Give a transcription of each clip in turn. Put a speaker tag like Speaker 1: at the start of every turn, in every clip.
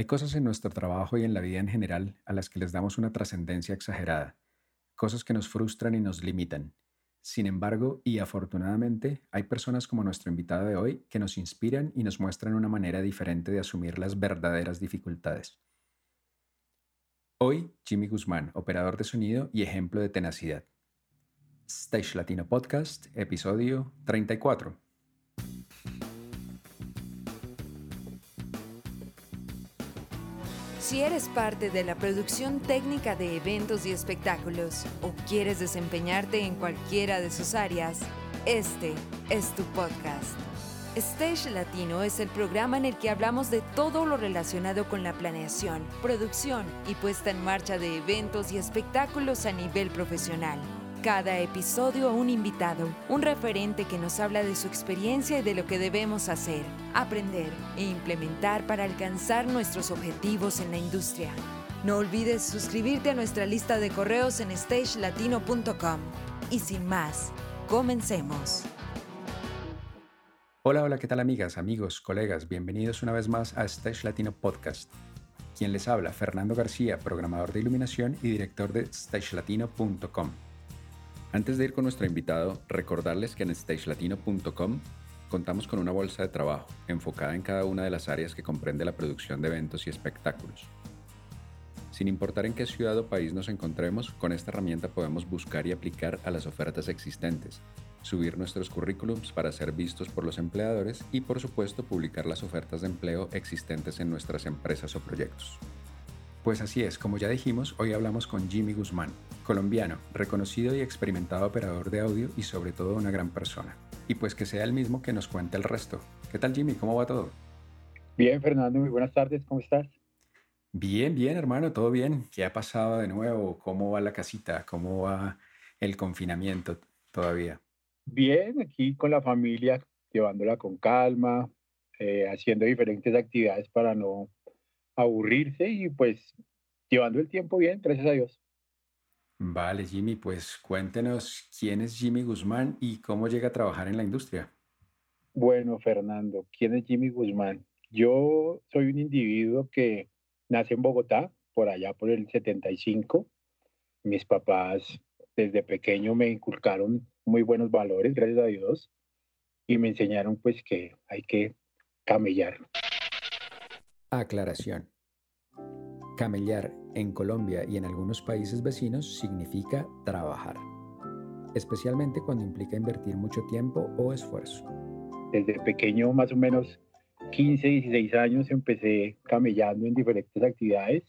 Speaker 1: Hay cosas en nuestro trabajo y en la vida en general a las que les damos una trascendencia exagerada, cosas que nos frustran y nos limitan. Sin embargo, y afortunadamente, hay personas como nuestro invitado de hoy que nos inspiran y nos muestran una manera diferente de asumir las verdaderas dificultades. Hoy, Jimmy Guzmán, operador de sonido y ejemplo de tenacidad. Stage Latino Podcast, episodio 34.
Speaker 2: Si eres parte de la producción técnica de eventos y espectáculos o quieres desempeñarte en cualquiera de sus áreas, este es tu podcast. Stage Latino es el programa en el que hablamos de todo lo relacionado con la planeación, producción y puesta en marcha de eventos y espectáculos a nivel profesional. Cada episodio un invitado, un referente que nos habla de su experiencia y de lo que debemos hacer, aprender e implementar para alcanzar nuestros objetivos en la industria. No olvides suscribirte a nuestra lista de correos en stagelatino.com. Y sin más, comencemos.
Speaker 1: Hola, hola, ¿qué tal amigas, amigos, colegas? Bienvenidos una vez más a Stage Latino Podcast. Quien les habla, Fernando García, programador de iluminación y director de stagelatino.com. Antes de ir con nuestro invitado, recordarles que en stagelatino.com contamos con una bolsa de trabajo enfocada en cada una de las áreas que comprende la producción de eventos y espectáculos. Sin importar en qué ciudad o país nos encontremos, con esta herramienta podemos buscar y aplicar a las ofertas existentes, subir nuestros currículums para ser vistos por los empleadores y por supuesto publicar las ofertas de empleo existentes en nuestras empresas o proyectos. Pues así es, como ya dijimos, hoy hablamos con Jimmy Guzmán, colombiano, reconocido y experimentado operador de audio y sobre todo una gran persona. Y pues que sea el mismo que nos cuente el resto. ¿Qué tal Jimmy? ¿Cómo va todo?
Speaker 3: Bien, Fernando, muy buenas tardes, ¿cómo estás?
Speaker 1: Bien, bien, hermano, todo bien. ¿Qué ha pasado de nuevo? ¿Cómo va la casita? ¿Cómo va el confinamiento todavía?
Speaker 3: Bien, aquí con la familia, llevándola con calma, eh, haciendo diferentes actividades para no aburrirse y pues llevando el tiempo bien, gracias a Dios.
Speaker 1: Vale, Jimmy, pues cuéntenos quién es Jimmy Guzmán y cómo llega a trabajar en la industria.
Speaker 3: Bueno, Fernando, ¿quién es Jimmy Guzmán? Yo soy un individuo que nace en Bogotá, por allá por el 75. Mis papás desde pequeño me inculcaron muy buenos valores, gracias a Dios, y me enseñaron pues que hay que camellar.
Speaker 1: Aclaración. Camellar en Colombia y en algunos países vecinos significa trabajar, especialmente cuando implica invertir mucho tiempo o esfuerzo.
Speaker 3: Desde pequeño, más o menos 15, 16 años, empecé camellando en diferentes actividades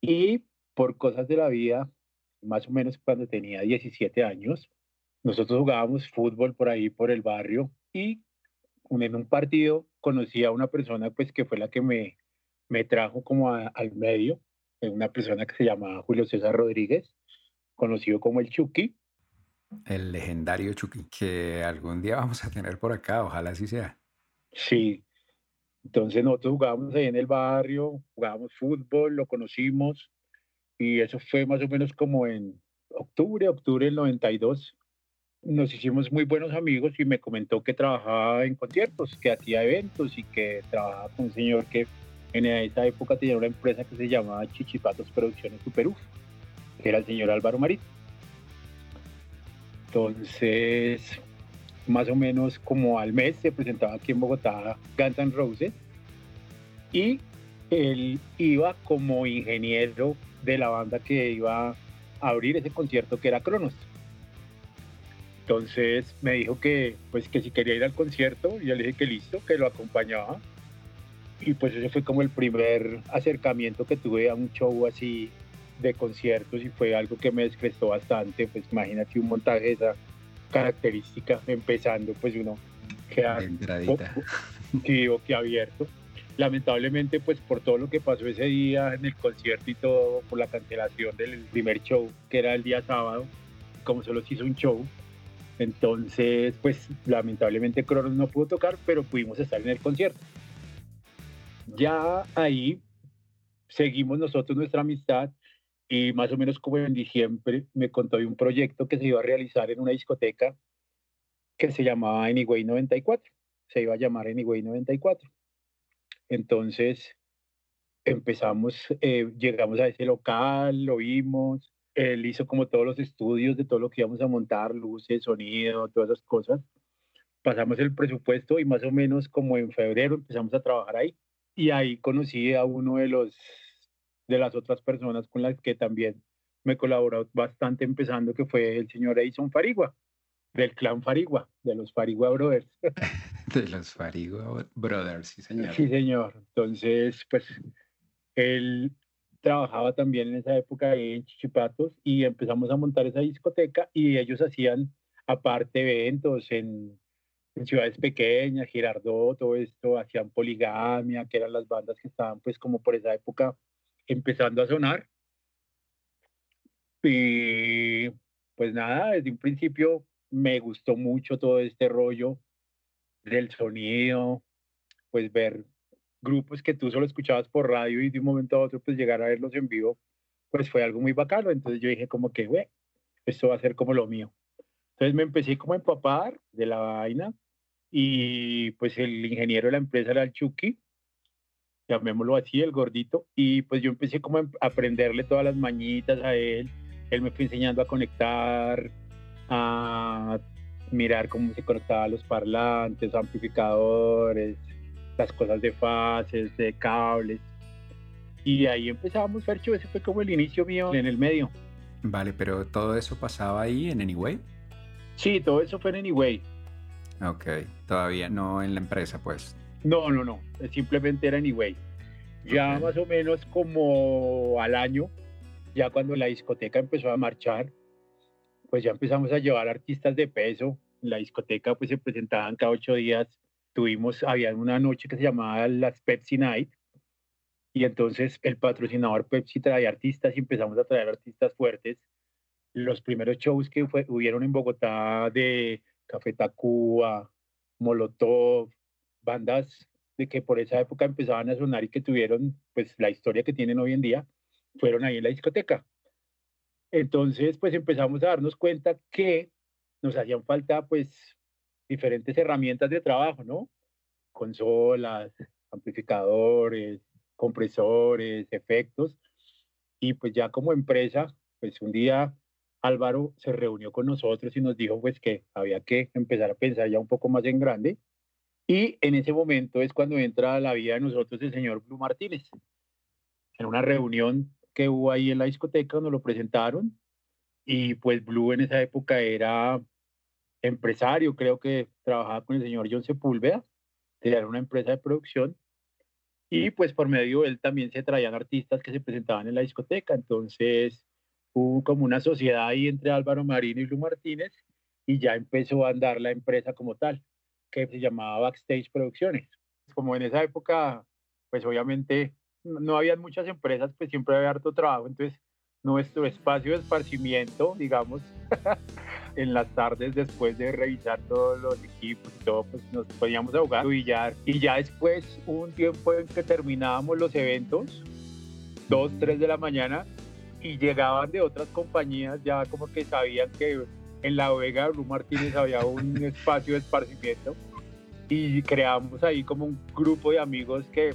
Speaker 3: y por cosas de la vida, más o menos cuando tenía 17 años, nosotros jugábamos fútbol por ahí, por el barrio y en un partido conocí a una persona pues que fue la que me, me trajo como al medio, una persona que se llamaba Julio César Rodríguez, conocido como el Chucky.
Speaker 1: El legendario Chucky, que algún día vamos a tener por acá, ojalá así sea.
Speaker 3: Sí, entonces nosotros jugábamos ahí en el barrio, jugábamos fútbol, lo conocimos y eso fue más o menos como en octubre, octubre del 92 nos hicimos muy buenos amigos y me comentó que trabajaba en conciertos, que hacía eventos y que trabajaba con un señor que en esa época tenía una empresa que se llamaba Chichipatos Producciones Superuf, que era el señor Álvaro Marín. Entonces, más o menos como al mes se presentaba aquí en Bogotá Guns N' Roses y él iba como ingeniero de la banda que iba a abrir ese concierto que era Cronos. Entonces me dijo que, pues, que si quería ir al concierto, yo le dije que listo, que lo acompañaba. Y pues ese fue como el primer acercamiento que tuve a un show así de conciertos y fue algo que me descrestó bastante. Pues imagínate un montaje de esa característica, empezando, pues uno queda que abierto. Lamentablemente, pues por todo lo que pasó ese día en el concierto y todo, por la cancelación del primer show, que era el día sábado, como solo se hizo un show, entonces, pues lamentablemente Cronos no pudo tocar, pero pudimos estar en el concierto. Ya ahí seguimos nosotros nuestra amistad y más o menos como en diciembre me contó de un proyecto que se iba a realizar en una discoteca que se llamaba Anyway 94. Se iba a llamar Anyway 94. Entonces empezamos, eh, llegamos a ese local, lo vimos, él hizo como todos los estudios de todo lo que íbamos a montar, luces, sonido, todas esas cosas. Pasamos el presupuesto y más o menos como en febrero empezamos a trabajar ahí. Y ahí conocí a uno de los de las otras personas con las que también me colaboró bastante empezando, que fue el señor Edison Farigua, del clan Farigua, de los Farigua Brothers.
Speaker 1: de los Farigua Brothers, sí señor.
Speaker 3: Sí señor. Entonces, pues él trabajaba también en esa época en Chichipatos y empezamos a montar esa discoteca y ellos hacían aparte eventos en, en ciudades pequeñas, Girardot, todo esto, hacían poligamia, que eran las bandas que estaban pues como por esa época empezando a sonar. Y pues nada, desde un principio me gustó mucho todo este rollo del sonido, pues ver grupos que tú solo escuchabas por radio y de un momento a otro pues llegar a verlos en vivo, pues fue algo muy bacano. Entonces yo dije como que, güey, esto va a ser como lo mío. Entonces me empecé como a empapar de la vaina y pues el ingeniero de la empresa era el Chucky, llamémoslo así, el gordito, y pues yo empecé como a aprenderle todas las mañitas a él, él me fue enseñando a conectar, a mirar cómo se conectaban los parlantes, amplificadores, las cosas de fases, de cables. Y ahí empezamos, Fercho, ese fue como el inicio mío en el medio.
Speaker 1: Vale, pero todo eso pasaba ahí en Anyway.
Speaker 3: Sí, todo eso fue en Anyway.
Speaker 1: Ok, todavía no en la empresa, pues.
Speaker 3: No, no, no, simplemente era Anyway. Ya más o menos como al año, ya cuando la discoteca empezó a marchar, pues ya empezamos a llevar artistas de peso. En la discoteca pues se presentaban cada ocho días tuvimos, había una noche que se llamaba las Pepsi Night, y entonces el patrocinador Pepsi traía artistas y empezamos a traer artistas fuertes. Los primeros shows que fue, hubieron en Bogotá de Café Tacuba, Molotov, bandas de que por esa época empezaban a sonar y que tuvieron pues la historia que tienen hoy en día, fueron ahí en la discoteca. Entonces pues empezamos a darnos cuenta que nos hacían falta pues diferentes herramientas de trabajo, ¿no? Consolas, amplificadores, compresores, efectos. Y pues ya como empresa, pues un día Álvaro se reunió con nosotros y nos dijo pues que había que empezar a pensar ya un poco más en grande. Y en ese momento es cuando entra a la vida de nosotros el señor Blue Martínez. En una reunión que hubo ahí en la discoteca, nos lo presentaron. Y pues Blue en esa época era empresario, creo que trabajaba con el señor John Sepúlveda, era una empresa de producción, y pues por medio de él también se traían artistas que se presentaban en la discoteca, entonces hubo como una sociedad ahí entre Álvaro Marino y Lu Martínez, y ya empezó a andar la empresa como tal, que se llamaba Backstage Producciones. Como en esa época, pues obviamente no había muchas empresas, pues siempre había harto trabajo, entonces nuestro espacio de esparcimiento, digamos, en las tardes después de revisar todos los equipos y todo, pues nos podíamos jugar billar. Y ya después, un tiempo en que terminábamos los eventos, dos, tres de la mañana, y llegaban de otras compañías, ya como que sabían que en la Vega de Blue Martínez había un espacio de esparcimiento y creamos ahí como un grupo de amigos que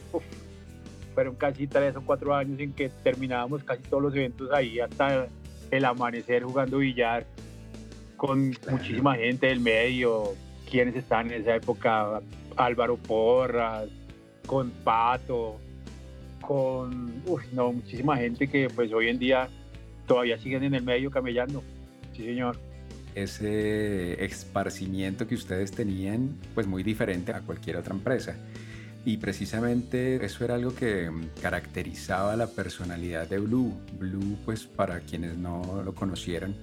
Speaker 3: fueron casi tres o cuatro años en que terminábamos casi todos los eventos ahí hasta el amanecer jugando billar con muchísima gente del medio, quienes están en esa época, Álvaro Porras, con Pato, con, no, muchísima gente que pues hoy en día todavía siguen en el medio camellando. Sí, señor.
Speaker 1: Ese esparcimiento que ustedes tenían, pues muy diferente a cualquier otra empresa. Y precisamente eso era algo que caracterizaba la personalidad de Blue. Blue, pues para quienes no lo conocieran,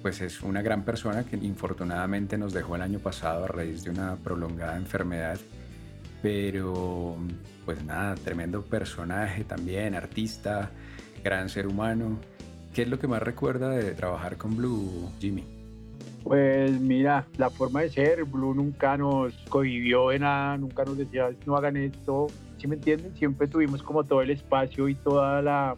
Speaker 1: pues es una gran persona que infortunadamente nos dejó el año pasado a raíz de una prolongada enfermedad. Pero pues nada, tremendo personaje también, artista, gran ser humano. ¿Qué es lo que más recuerda de trabajar con Blue, Jimmy?
Speaker 3: Pues mira, la forma de ser, Blue nunca nos cohibió de nada, nunca nos decía no hagan esto, ¿sí me entienden? Siempre tuvimos como todo el espacio y toda la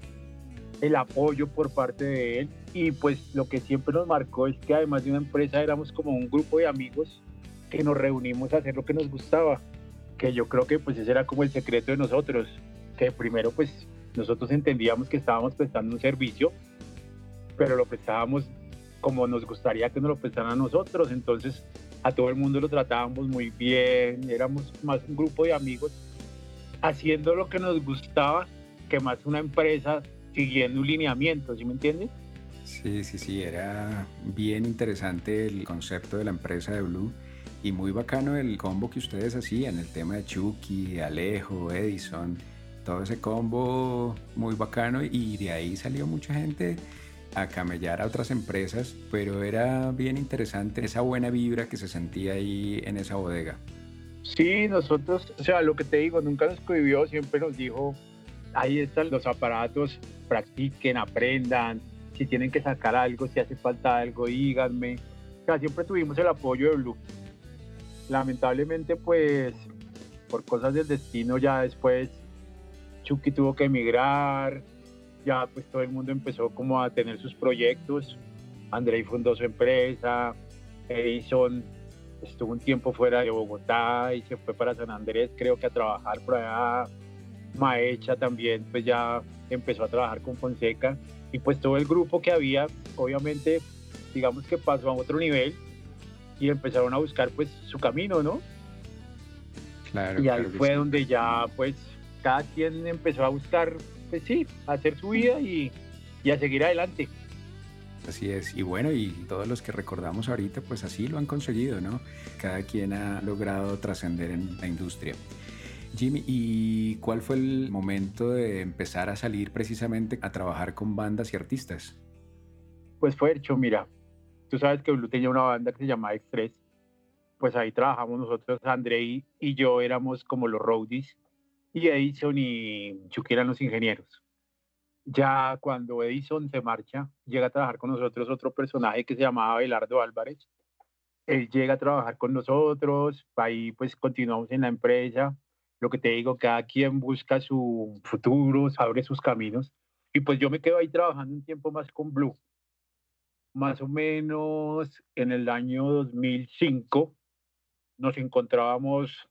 Speaker 3: el apoyo por parte de él y pues lo que siempre nos marcó es que además de una empresa éramos como un grupo de amigos que nos reunimos a hacer lo que nos gustaba, que yo creo que pues ese era como el secreto de nosotros, que primero pues nosotros entendíamos que estábamos prestando un servicio, pero lo prestábamos como nos gustaría que nos lo prestaran a nosotros, entonces a todo el mundo lo tratábamos muy bien, éramos más un grupo de amigos haciendo lo que nos gustaba que más una empresa siguiendo un lineamiento, ¿sí me entiendes?
Speaker 1: Sí, sí, sí, era bien interesante el concepto de la empresa de Blue y muy bacano el combo que ustedes hacían, el tema de Chucky, Alejo, Edison, todo ese combo muy bacano y de ahí salió mucha gente a camellar a otras empresas, pero era bien interesante esa buena vibra que se sentía ahí en esa bodega.
Speaker 3: Sí, nosotros, o sea, lo que te digo, nunca nos prohibió, siempre nos dijo, ahí están los aparatos, practiquen, aprendan, si tienen que sacar algo, si hace falta algo, díganme. O sea, siempre tuvimos el apoyo de Blue lamentablemente pues por cosas del destino ya después Chucky tuvo que emigrar, ya pues todo el mundo empezó como a tener sus proyectos, Andrei fundó su empresa, Edison estuvo un tiempo fuera de Bogotá y se fue para San Andrés creo que a trabajar por allá, Maecha también pues ya empezó a trabajar con Fonseca. Y pues todo el grupo que había obviamente digamos que pasó a otro nivel y empezaron a buscar pues su camino, ¿no?
Speaker 1: Claro.
Speaker 3: Y ahí fue donde ya pues cada quien empezó a buscar, pues sí, a hacer su vida y, y a seguir adelante.
Speaker 1: Así es, y bueno, y todos los que recordamos ahorita, pues así lo han conseguido, ¿no? Cada quien ha logrado trascender en la industria. Jimmy, ¿y cuál fue el momento de empezar a salir precisamente a trabajar con bandas y artistas?
Speaker 3: Pues fue hecho, mira, Tú sabes que Blue tenía una banda que se llamaba Express. Pues ahí trabajamos nosotros, Andrei y yo éramos como los roadies y Edison y Chucky eran los ingenieros. Ya cuando Edison se marcha, llega a trabajar con nosotros otro personaje que se llamaba Belardo Álvarez. Él llega a trabajar con nosotros, ahí pues continuamos en la empresa. Lo que te digo, cada quien busca su futuro, abre sus caminos. Y pues yo me quedo ahí trabajando un tiempo más con Blue más o menos en el año 2005 nos encontrábamos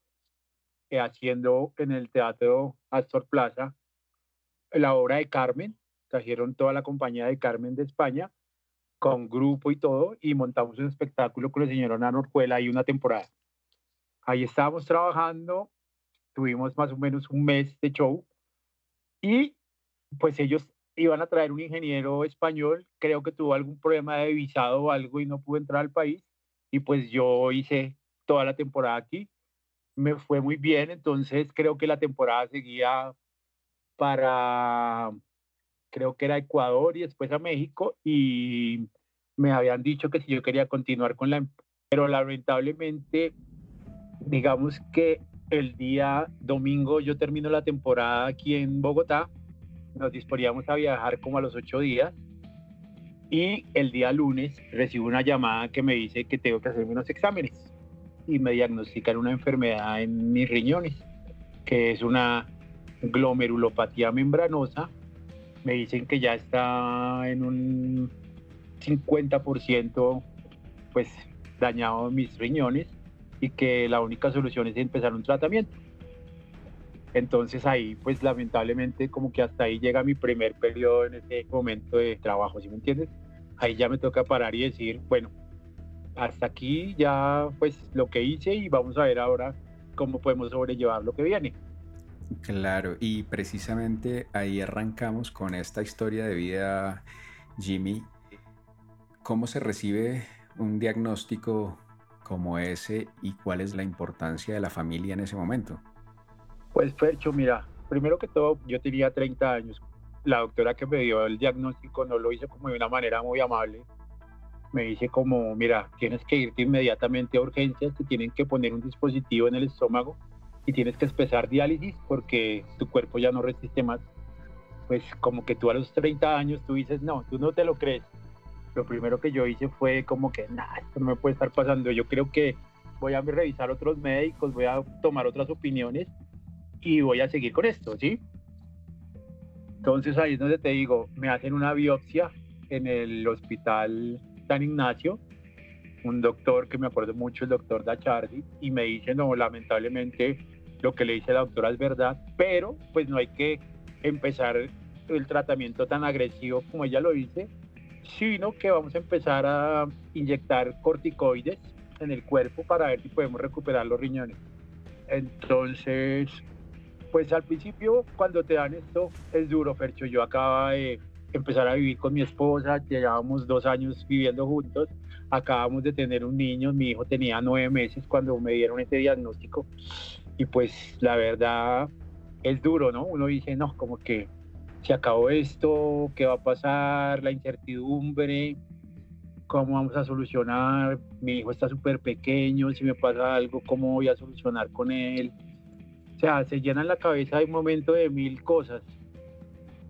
Speaker 3: eh, haciendo en el Teatro Astor Plaza la obra de Carmen, trajeron toda la compañía de Carmen de España con grupo y todo y montamos un espectáculo con el señor Nano Orjuela y una temporada. Ahí estábamos trabajando, tuvimos más o menos un mes de show y pues ellos iban a traer un ingeniero español, creo que tuvo algún problema de visado o algo y no pudo entrar al país. Y pues yo hice toda la temporada aquí. Me fue muy bien, entonces creo que la temporada seguía para, creo que era Ecuador y después a México y me habían dicho que si yo quería continuar con la, em-, pero lamentablemente, digamos que el día domingo yo termino la temporada aquí en Bogotá nos disponíamos a viajar como a los ocho días y el día lunes recibo una llamada que me dice que tengo que hacerme unos exámenes y me diagnostican una enfermedad en mis riñones, que es una glomerulopatía membranosa. Me dicen que ya está en un 50% pues dañado mis riñones y que la única solución es empezar un tratamiento. Entonces ahí, pues lamentablemente, como que hasta ahí llega mi primer periodo en ese momento de trabajo, ¿sí me entiendes? Ahí ya me toca parar y decir, bueno, hasta aquí ya pues lo que hice y vamos a ver ahora cómo podemos sobrellevar lo que viene.
Speaker 1: Claro, y precisamente ahí arrancamos con esta historia de vida, Jimmy. ¿Cómo se recibe un diagnóstico como ese y cuál es la importancia de la familia en ese momento?
Speaker 3: Pues Fercho, mira, primero que todo, yo tenía 30 años. La doctora que me dio el diagnóstico no lo hizo como de una manera muy amable. Me dice como, mira, tienes que irte inmediatamente a urgencias, te tienen que poner un dispositivo en el estómago y tienes que empezar diálisis porque tu cuerpo ya no resiste más. Pues como que tú a los 30 años tú dices, no, tú no te lo crees. Lo primero que yo hice fue como que, nada, esto no me puede estar pasando. Yo creo que voy a revisar otros médicos, voy a tomar otras opiniones y voy a seguir con esto, ¿sí? Entonces ahí es donde te digo, me hacen una biopsia en el hospital San Ignacio, un doctor que me acuerdo mucho, el doctor Dachardi, y me dice, no, lamentablemente lo que le dice la doctora es verdad, pero pues no hay que empezar el tratamiento tan agresivo como ella lo dice, sino que vamos a empezar a inyectar corticoides en el cuerpo para ver si podemos recuperar los riñones. Entonces, pues al principio cuando te dan esto es duro, Fercho. Yo acababa de empezar a vivir con mi esposa, llevábamos dos años viviendo juntos, acabamos de tener un niño, mi hijo tenía nueve meses cuando me dieron este diagnóstico y pues la verdad es duro, ¿no? Uno dice, no, como que se acabó esto, qué va a pasar, la incertidumbre, cómo vamos a solucionar, mi hijo está súper pequeño, si me pasa algo, cómo voy a solucionar con él. O sea, se llena la cabeza de un momento de mil cosas,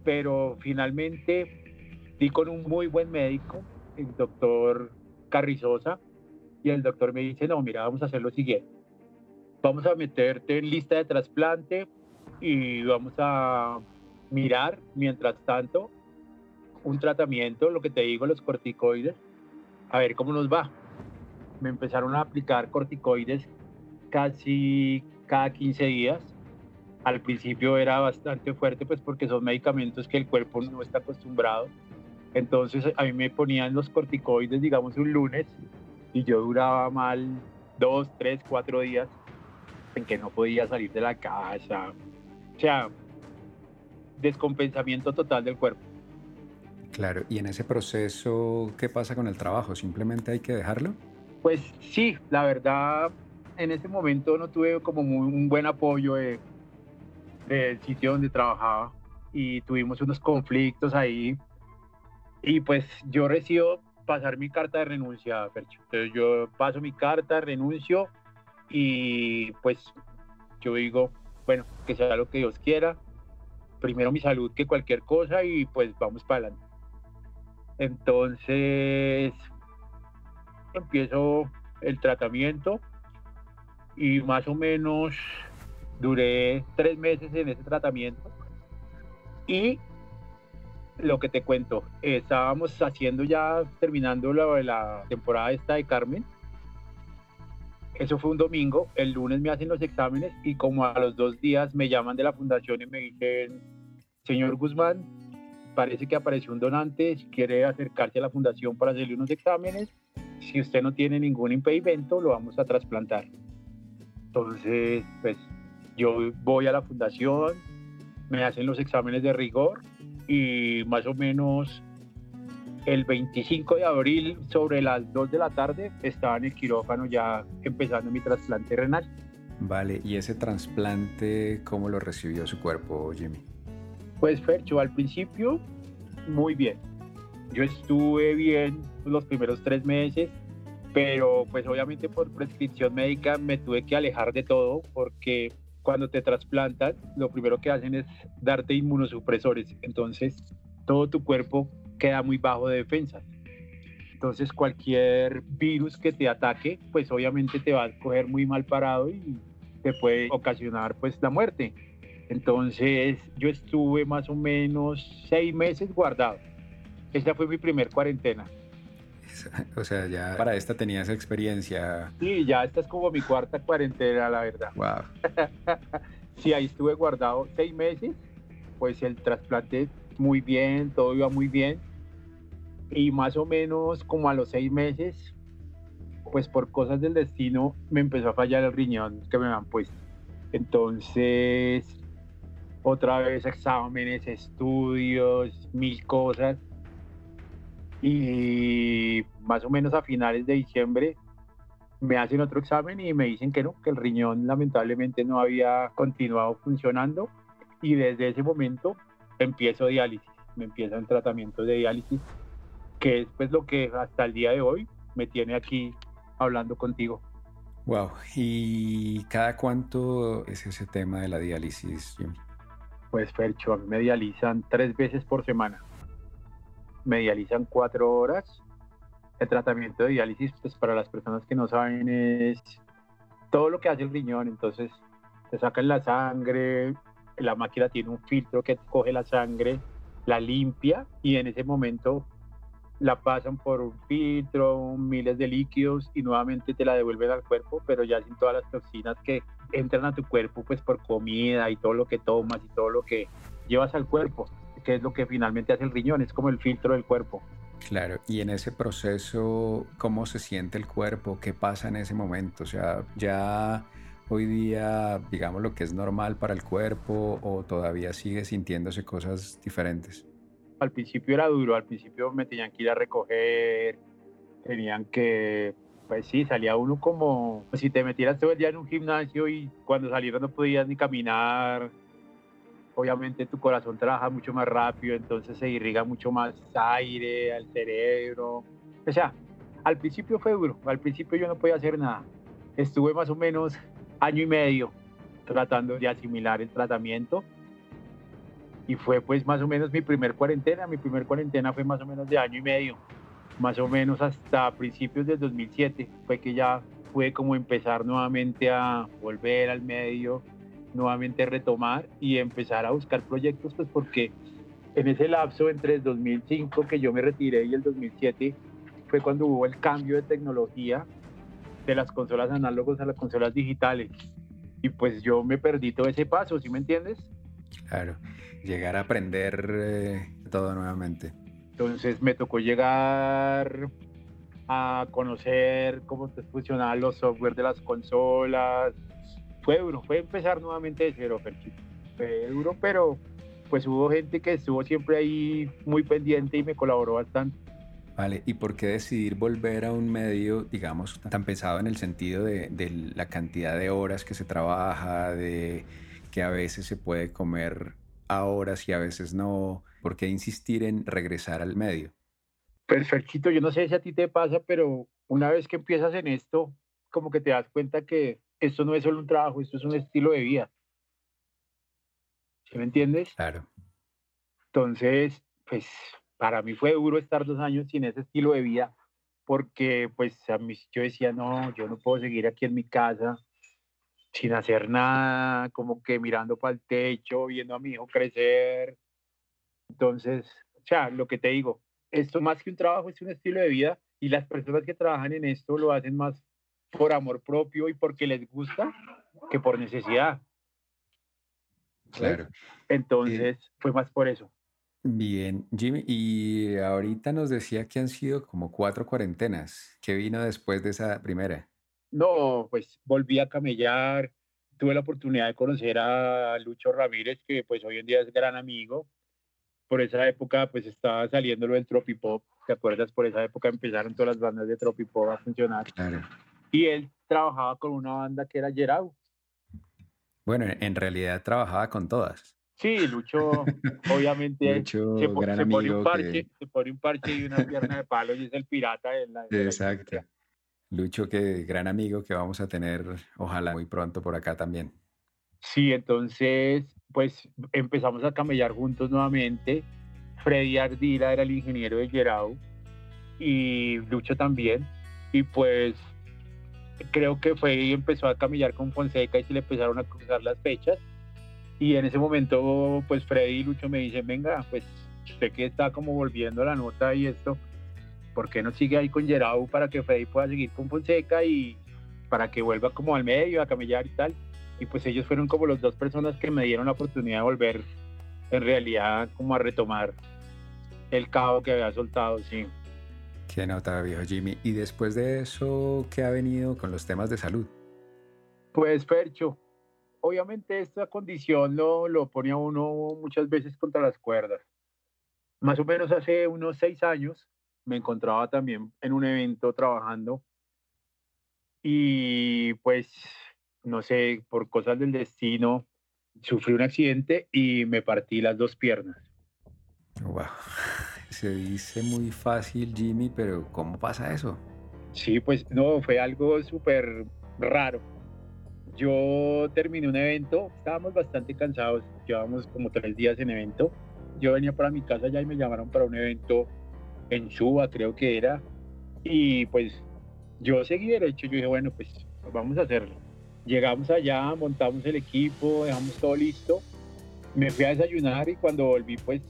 Speaker 3: pero finalmente di con un muy buen médico, el doctor Carrizosa, y el doctor me dice, no, mira, vamos a hacer lo siguiente vamos a meterte en lista de trasplante y vamos a mirar, mientras tanto, un tratamiento, lo que te digo, los corticoides, a ver cómo nos va. Me empezaron a aplicar corticoides casi cada 15 días. Al principio era bastante fuerte, pues porque son medicamentos que el cuerpo no está acostumbrado. Entonces a mí me ponían los corticoides, digamos, un lunes y yo duraba mal dos, tres, cuatro días en que no podía salir de la casa. O sea, descompensamiento total del cuerpo.
Speaker 1: Claro, y en ese proceso, ¿qué pasa con el trabajo? ¿Simplemente hay que dejarlo?
Speaker 3: Pues sí, la verdad, en ese momento no tuve como un buen apoyo del sitio donde trabajaba y tuvimos unos conflictos ahí. Y pues yo recibo pasar mi carta de renuncia, Percho. Entonces yo paso mi carta, renuncio y pues yo digo, bueno, que sea lo que Dios quiera, primero mi salud que cualquier cosa y pues vamos para adelante. Entonces empiezo el tratamiento y más o menos duré tres meses en ese tratamiento. Y lo que te cuento, estábamos haciendo ya, terminando la, la temporada esta de Carmen. Eso fue un domingo, el lunes me hacen los exámenes y como a los dos días me llaman de la fundación y me dicen, señor Guzmán, parece que apareció un donante, si quiere acercarse a la fundación para hacerle unos exámenes, si usted no tiene ningún impedimento, lo vamos a trasplantar. Entonces, pues yo voy a la fundación, me hacen los exámenes de rigor y más o menos el 25 de abril, sobre las 2 de la tarde, estaba en el quirófano ya empezando mi trasplante renal.
Speaker 1: Vale, ¿y ese trasplante cómo lo recibió su cuerpo, Jimmy?
Speaker 3: Pues Fercho, al principio, muy bien. Yo estuve bien los primeros tres meses, pero pues obviamente por prescripción médica me tuve que alejar de todo porque cuando te trasplantan, lo primero que hacen es darte inmunosupresores. Entonces, todo tu cuerpo queda muy bajo de defensas. Entonces cualquier virus que te ataque, pues obviamente te va a coger muy mal parado y te puede ocasionar pues la muerte. Entonces yo estuve más o menos seis meses guardado. Esa fue mi primer cuarentena.
Speaker 1: O sea, ya para esta tenías experiencia.
Speaker 3: Sí, ya esta es como mi cuarta cuarentena, la verdad.
Speaker 1: Wow.
Speaker 3: sí, ahí estuve guardado seis meses. Pues el trasplante muy bien, todo iba muy bien. Y más o menos como a los seis meses, pues por cosas del destino, me empezó a fallar el riñón que me han puesto. Entonces, otra vez exámenes, estudios, mil cosas. Y más o menos a finales de diciembre me hacen otro examen y me dicen que no, que el riñón lamentablemente no había continuado funcionando. Y desde ese momento empiezo diálisis, me empiezo el tratamiento de diálisis, que es pues lo que hasta el día de hoy me tiene aquí hablando contigo.
Speaker 1: Wow, ¿y cada cuánto es ese tema de la diálisis, Jimmy?
Speaker 3: Pues Fercho, a mí me dializan tres veces por semana. Me dializan cuatro horas. El tratamiento de diálisis, pues para las personas que no saben, es todo lo que hace el riñón. Entonces, te sacan la sangre, la máquina tiene un filtro que coge la sangre, la limpia y en ese momento la pasan por un filtro, miles de líquidos y nuevamente te la devuelven al cuerpo, pero ya sin todas las toxinas que entran a tu cuerpo pues por comida y todo lo que tomas y todo lo que llevas al cuerpo, que es lo que finalmente hace el riñón, es como el filtro del cuerpo.
Speaker 1: Claro, y en ese proceso, ¿cómo se siente el cuerpo? ¿Qué pasa en ese momento? O sea, ya hoy día, digamos, lo que es normal para el cuerpo o todavía sigue sintiéndose cosas diferentes?
Speaker 3: Al principio era duro, al principio me tenían que ir a recoger, tenían que, pues sí, salía uno como, pues si te metieras todo el día en un gimnasio y cuando salieras no podías ni caminar, obviamente tu corazón trabaja mucho más rápido, entonces se irriga mucho más aire al cerebro. O sea, al principio fue duro, al principio yo no podía hacer nada. Estuve más o menos año y medio tratando de asimilar el tratamiento y fue pues más o menos mi primer cuarentena, mi primer cuarentena fue más o menos de año y medio, más o menos hasta principios del 2007 fue que ya pude como empezar nuevamente a volver al medio, nuevamente retomar y empezar a buscar proyectos, pues porque en ese lapso entre el 2005 que yo me retiré y el 2007 fue cuando hubo el cambio de tecnología de las consolas análogos a las consolas digitales. Y pues yo me perdí todo ese paso, ¿sí me entiendes?
Speaker 1: Claro, llegar a aprender eh, todo nuevamente.
Speaker 3: Entonces me tocó llegar a conocer cómo funcionaban los software de las consolas, fue duro, fue empezar nuevamente de cero, Fue duro, pero pues hubo gente que estuvo siempre ahí muy pendiente y me colaboró bastante.
Speaker 1: Vale, ¿y por qué decidir volver a un medio, digamos, tan pensado en el sentido de, de, la cantidad de horas que se trabaja, de que a veces se puede comer a horas y a veces no? ¿Por qué insistir en regresar al medio?
Speaker 3: Perfectito, yo no sé si a ti te pasa, pero una vez que empiezas en esto, como que te das cuenta que esto no es solo un trabajo, esto es un estilo de vida. ¿Sí me entiendes?
Speaker 1: Claro.
Speaker 3: Entonces, pues para mí fue duro estar dos años sin ese estilo de vida porque pues a mí yo decía, no, yo no puedo seguir aquí en mi casa sin hacer nada, como que mirando para el techo, viendo a mi hijo crecer. Entonces, o sea, lo que te digo, esto más que un trabajo es un estilo de vida y las personas que trabajan en esto lo hacen más por amor propio y porque les gusta que por necesidad.
Speaker 1: Claro.
Speaker 3: Entonces, fue más por eso.
Speaker 1: Bien, Jimmy, y ahorita nos decía que han sido como cuatro cuarentenas. ¿Qué vino después de esa primera?
Speaker 3: No, pues volví a camellar. Tuve la oportunidad de conocer a Lucho Ramírez, que pues hoy en día es gran amigo. Por esa época pues estaba saliendo lo del Tropipop. ¿Te acuerdas? Por esa época empezaron todas las bandas de Tropipop a funcionar.
Speaker 1: Claro
Speaker 3: y él trabajaba con una banda que era Gerau.
Speaker 1: Bueno, en realidad trabajaba con todas.
Speaker 3: Sí, Lucho, obviamente,
Speaker 1: Lucho, se, gran amigo pone
Speaker 3: un parche, se pone un parche y una pierna de palo y es el pirata de la.
Speaker 1: Exacto. Lucho, que gran amigo que vamos a tener, ojalá muy pronto por acá también.
Speaker 3: Sí, entonces, pues empezamos a camellar juntos nuevamente. Freddy Ardila era el ingeniero de Gerau y Lucho también. Y pues creo que fue y empezó a camillar con Fonseca y se le empezaron a cruzar las fechas. Y en ese momento, pues Freddy y Lucho me dicen, venga, pues usted que está como volviendo la nota y esto, ¿por qué no sigue ahí con Gerau para que Freddy pueda seguir con Fonseca y para que vuelva como al medio a camillar y tal? Y pues ellos fueron como las dos personas que me dieron la oportunidad de volver en realidad como a retomar el cabo que había soltado, sí.
Speaker 1: Qué nota, viejo Jimmy. ¿Y después de eso, qué ha venido con los temas de salud?
Speaker 3: Pues, Percho, obviamente esta condición lo, lo pone a uno muchas veces contra las cuerdas. Más o menos hace unos seis años me encontraba también en un evento trabajando y pues, no sé, por cosas del destino, sufrí un accidente y me partí las dos piernas.
Speaker 1: Wow. Se dice muy fácil, Jimmy, pero ¿cómo pasa eso?
Speaker 3: Sí, pues no, fue algo súper raro. Yo terminé un evento, estábamos bastante cansados, llevábamos como tres días en evento. Yo venía para mi casa ya y me llamaron para un evento en Suba, creo que era. Y pues yo seguí derecho, yo dije, bueno, pues vamos a hacerlo. Llegamos allá, montamos el equipo, dejamos todo listo. Me fui a desayunar y cuando volví, pues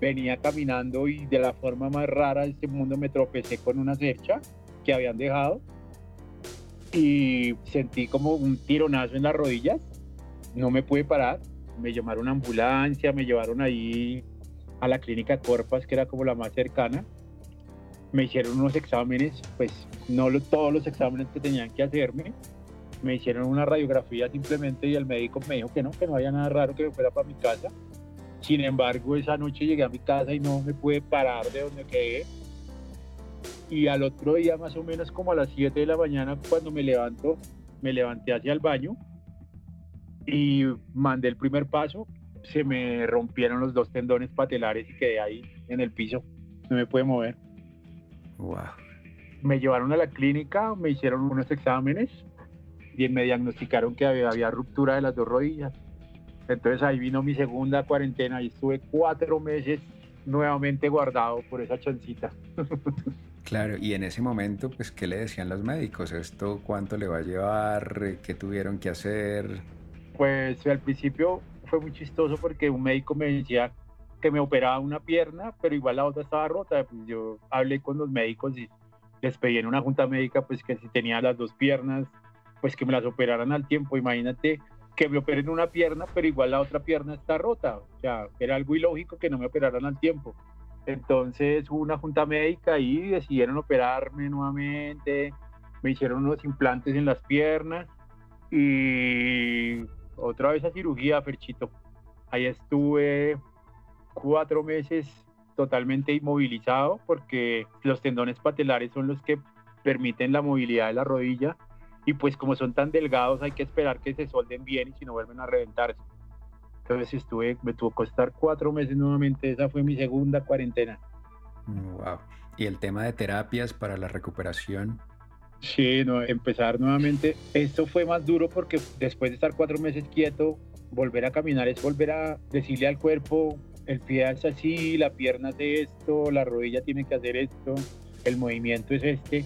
Speaker 3: venía caminando y de la forma más rara de este mundo me tropecé con una cercha que habían dejado y sentí como un tironazo en las rodillas. No me pude parar. Me llamaron a ambulancia, me llevaron ahí a la clínica Corpas, que era como la más cercana. Me hicieron unos exámenes, pues no todos los exámenes que tenían que hacerme. Me hicieron una radiografía simplemente y el médico me dijo que no, que no había nada raro, que me fuera para mi casa. Sin embargo, esa noche llegué a mi casa y no me pude parar de donde quedé y al otro día más o menos como a las 7 de la mañana cuando me levanto, me levanté hacia el baño y mandé el primer paso, se me rompieron los dos tendones patelares y quedé ahí en el piso, no me pude mover.
Speaker 1: Wow.
Speaker 3: Me llevaron a la clínica, me hicieron unos exámenes y me diagnosticaron que había, había ruptura de las dos rodillas. Entonces ahí vino mi segunda cuarentena y estuve cuatro meses nuevamente guardado por esa chancita.
Speaker 1: Claro, y en ese momento, pues, ¿qué le decían los médicos? ¿Esto cuánto le va a llevar? ¿Qué tuvieron que hacer?
Speaker 3: Pues al principio fue muy chistoso porque un médico me decía que me operaba una pierna, pero igual la otra estaba rota. Pues yo hablé con los médicos y les pedí en una junta médica, pues que si tenía las dos piernas, pues que me las operaran al tiempo. Imagínate que me operen una pierna, pero igual la otra pierna está rota. O sea, era algo ilógico que no me operaran al tiempo. Entonces hubo una junta médica y decidieron operarme nuevamente, me hicieron unos implantes en las piernas y otra vez a cirugía, Ferchito. Ahí estuve cuatro meses totalmente inmovilizado porque los tendones patelares son los que permiten la movilidad de la rodilla y pues como son tan delgados hay que esperar que se solden bien y si no vuelven a reventarse. Entonces estuve, me tuvo que costar cuatro meses nuevamente, esa fue mi segunda cuarentena.
Speaker 1: Wow. ¿Y el tema de terapias para la recuperación?
Speaker 3: Sí, no, empezar nuevamente. Esto fue más duro porque después de estar cuatro meses quieto, volver a caminar es volver a decirle al cuerpo, el pie alza así, la pierna hace esto, la rodilla tiene que hacer esto, el movimiento es este.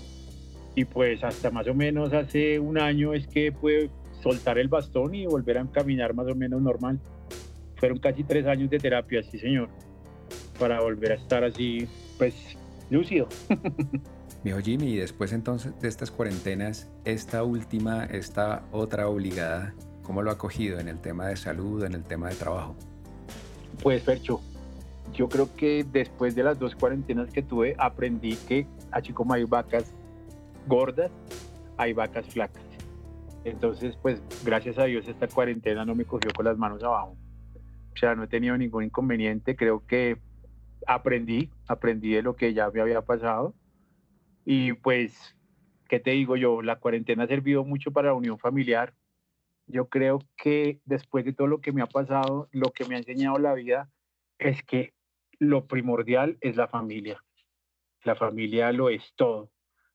Speaker 3: Y pues hasta más o menos hace un año es que pude soltar el bastón y volver a caminar más o menos normal fueron casi tres años de terapia, sí señor, para volver a estar así, pues, lúcido.
Speaker 1: Viejo Jimmy, y después entonces de estas cuarentenas, esta última, esta otra obligada, ¿cómo lo ha cogido en el tema de salud, en el tema de trabajo?
Speaker 3: Pues, Percho, yo creo que después de las dos cuarentenas que tuve, aprendí que así como hay vacas gordas, hay vacas flacas. Entonces, pues, gracias a Dios esta cuarentena no me cogió con las manos abajo. O sea, no he tenido ningún inconveniente. Creo que aprendí, aprendí de lo que ya me había pasado. Y pues, ¿qué te digo yo? La cuarentena ha servido mucho para la unión familiar. Yo creo que después de todo lo que me ha pasado, lo que me ha enseñado la vida es que lo primordial es la familia. La familia lo es todo.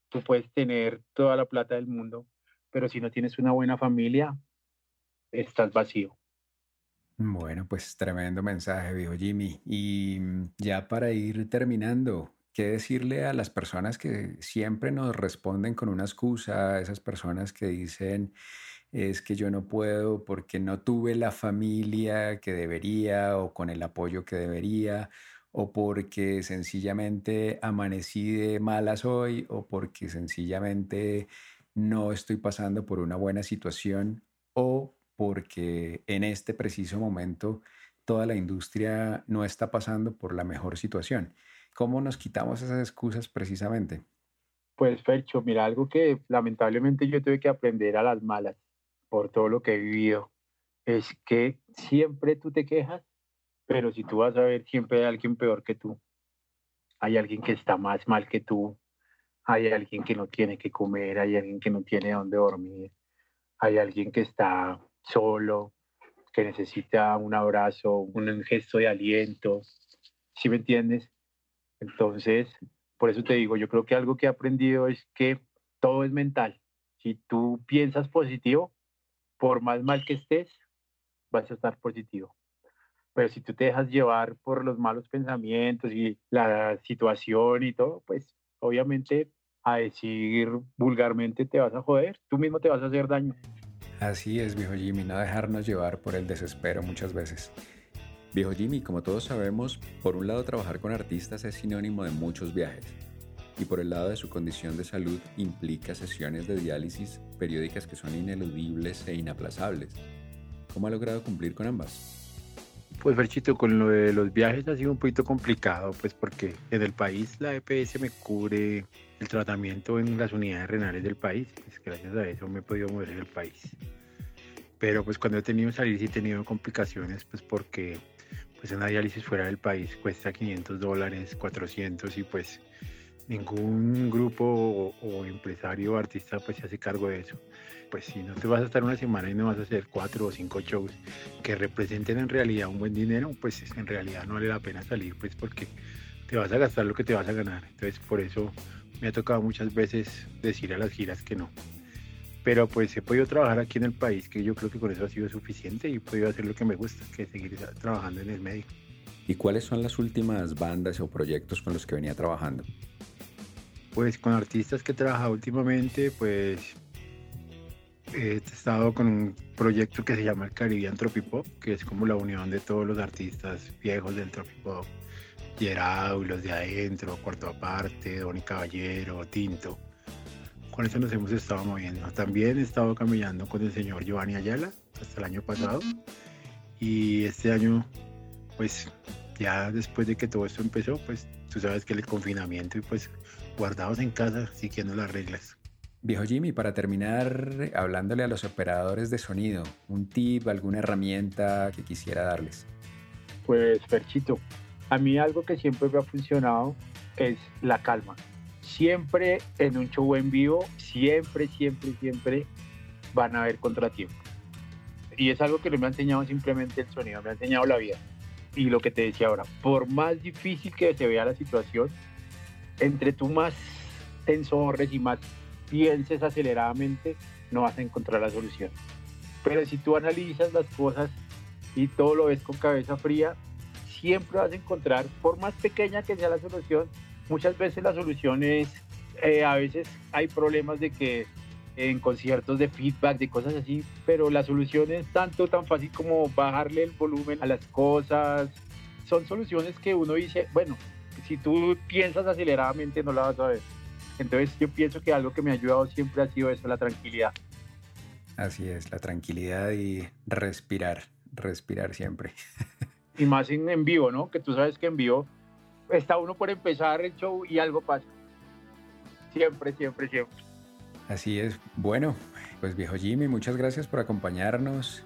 Speaker 3: Tú puedes tener toda la plata del mundo, pero si no tienes una buena familia, estás vacío.
Speaker 1: Bueno, pues tremendo mensaje, viejo Jimmy. Y mm, ya para ir terminando, ¿qué decirle a las personas que siempre nos responden con una excusa, esas personas que dicen, es que yo no puedo porque no tuve la familia que debería o con el apoyo que debería, o porque sencillamente amanecí de malas hoy, o porque sencillamente no estoy pasando por una buena situación, o porque en este preciso momento toda la industria no está pasando por la mejor situación. ¿Cómo nos quitamos esas excusas precisamente?
Speaker 3: Pues Fercho, mira, algo que lamentablemente yo tuve que aprender a las malas por todo lo que he vivido, es que siempre tú te quejas, pero si tú vas a ver, siempre hay alguien peor que tú. Hay alguien que está más mal que tú, hay alguien que no tiene que comer, hay alguien que no tiene dónde dormir, hay alguien que está solo, que necesita un abrazo, un gesto de aliento, ¿sí me entiendes? Entonces, por eso te digo, yo creo que algo que he aprendido es que todo es mental. Si tú piensas positivo, por más mal que estés, vas a estar positivo. Pero si tú te dejas llevar por los malos pensamientos y la situación y todo, pues obviamente a decir vulgarmente te vas a joder, tú mismo te vas a hacer daño.
Speaker 1: Así es, viejo Jimmy, no dejarnos llevar por el desespero muchas veces. Viejo Jimmy, como todos sabemos, por un lado trabajar con artistas es sinónimo de muchos viajes. y por el lado de su condición de salud implica sesiones de diálisis periódicas que son ineludibles e inaplazables. ¿Cómo ha logrado cumplir con ambas?
Speaker 3: Pues Ferchito, con lo de los viajes ha sido un poquito complicado, pues porque en el país la EPS me cubre el tratamiento en las unidades renales del país, pues gracias a eso me he podido mover en el país. Pero pues cuando he tenido que salir sí he tenido complicaciones, pues porque pues una diálisis fuera del país cuesta 500 dólares, 400 y pues ningún grupo o, empresario o artista pues se hace cargo de eso. Pues si no te vas a estar una semana y no vas a hacer cuatro o cinco shows que representen en realidad un buen dinero, pues en realidad no vale la pena salir pues porque te vas a gastar lo que te vas a ganar. Entonces por eso me ha tocado muchas veces decir a las giras que no. Pero pues he podido trabajar aquí en el país, que yo creo que con eso ha sido suficiente y he podido hacer lo que me gusta, que es seguir trabajando en el medio.
Speaker 1: ¿Y cuáles son las últimas bandas o proyectos con los que venía trabajando?
Speaker 3: Pues con artistas que he trabajado últimamente, pues he estado con un proyecto que se llama el Caribbean Tropipop, que es como la unión de todos los artistas viejos del Tropipop. Gerau, los de adentro, Cuarto Aparte, Donny Caballero, Tinto. Con eso nos hemos estado moviendo. También he estado caminando con el señor Giovanni Ayala hasta el año pasado. Y este año, pues ya después de que todo esto empezó, pues tú sabes que el confinamiento y pues guardados en casa siguiendo las reglas.
Speaker 1: Viejo Jimmy, para terminar, hablándole a los operadores de sonido, un tip, alguna herramienta que quisiera darles.
Speaker 3: Pues, Perchito, a mí algo que siempre me ha funcionado es la calma. Siempre en un show en vivo, siempre, siempre, siempre van a haber contratiempos. Y es algo que no me ha enseñado simplemente el sonido, me ha enseñado la vida. Y lo que te decía ahora, por más difícil que se vea la situación, entre tú más tensores y más pienses aceleradamente, no vas a encontrar la solución. Pero si tú analizas las cosas y todo lo ves con cabeza fría, siempre vas a encontrar, por más pequeña que sea la solución, muchas veces la solución es, eh, a veces hay problemas de que en conciertos de feedback, de cosas así, pero la solución es tanto tan fácil como bajarle el volumen a las cosas. Son soluciones que uno dice, bueno, si tú piensas aceleradamente no la vas a ver. Entonces yo pienso que algo que me ha ayudado siempre ha sido eso, la tranquilidad.
Speaker 1: Así es, la tranquilidad y respirar, respirar siempre.
Speaker 3: y más en, en vivo, ¿no? Que tú sabes que en vivo está uno por empezar el show y algo pasa. Siempre, siempre, siempre.
Speaker 1: Así es. Bueno, pues viejo Jimmy, muchas gracias por acompañarnos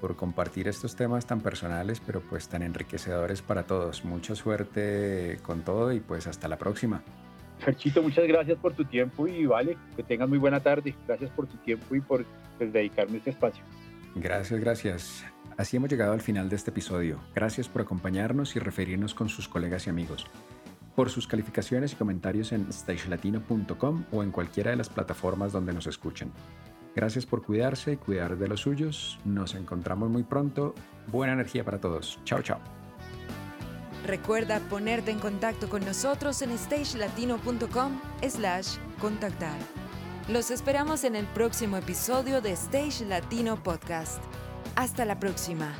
Speaker 1: por compartir estos temas tan personales, pero pues tan enriquecedores para todos. Mucha suerte con todo y pues hasta la próxima.
Speaker 3: Ferchito, muchas gracias por tu tiempo y vale, que tengas muy buena tarde. Gracias por tu tiempo y por pues, dedicarme este espacio.
Speaker 1: Gracias, gracias. Así hemos llegado al final de este episodio. Gracias por acompañarnos y referirnos con sus colegas y amigos. Por sus calificaciones y comentarios en stagelatino.com o en cualquiera de las plataformas donde nos escuchen. Gracias por cuidarse y cuidar de los suyos. Nos encontramos muy pronto. Buena energía para todos. Chao, chao.
Speaker 2: Recuerda ponerte en contacto con nosotros en stagelatino.com slash contactar. Los esperamos en el próximo episodio de Stage Latino Podcast. Hasta la próxima.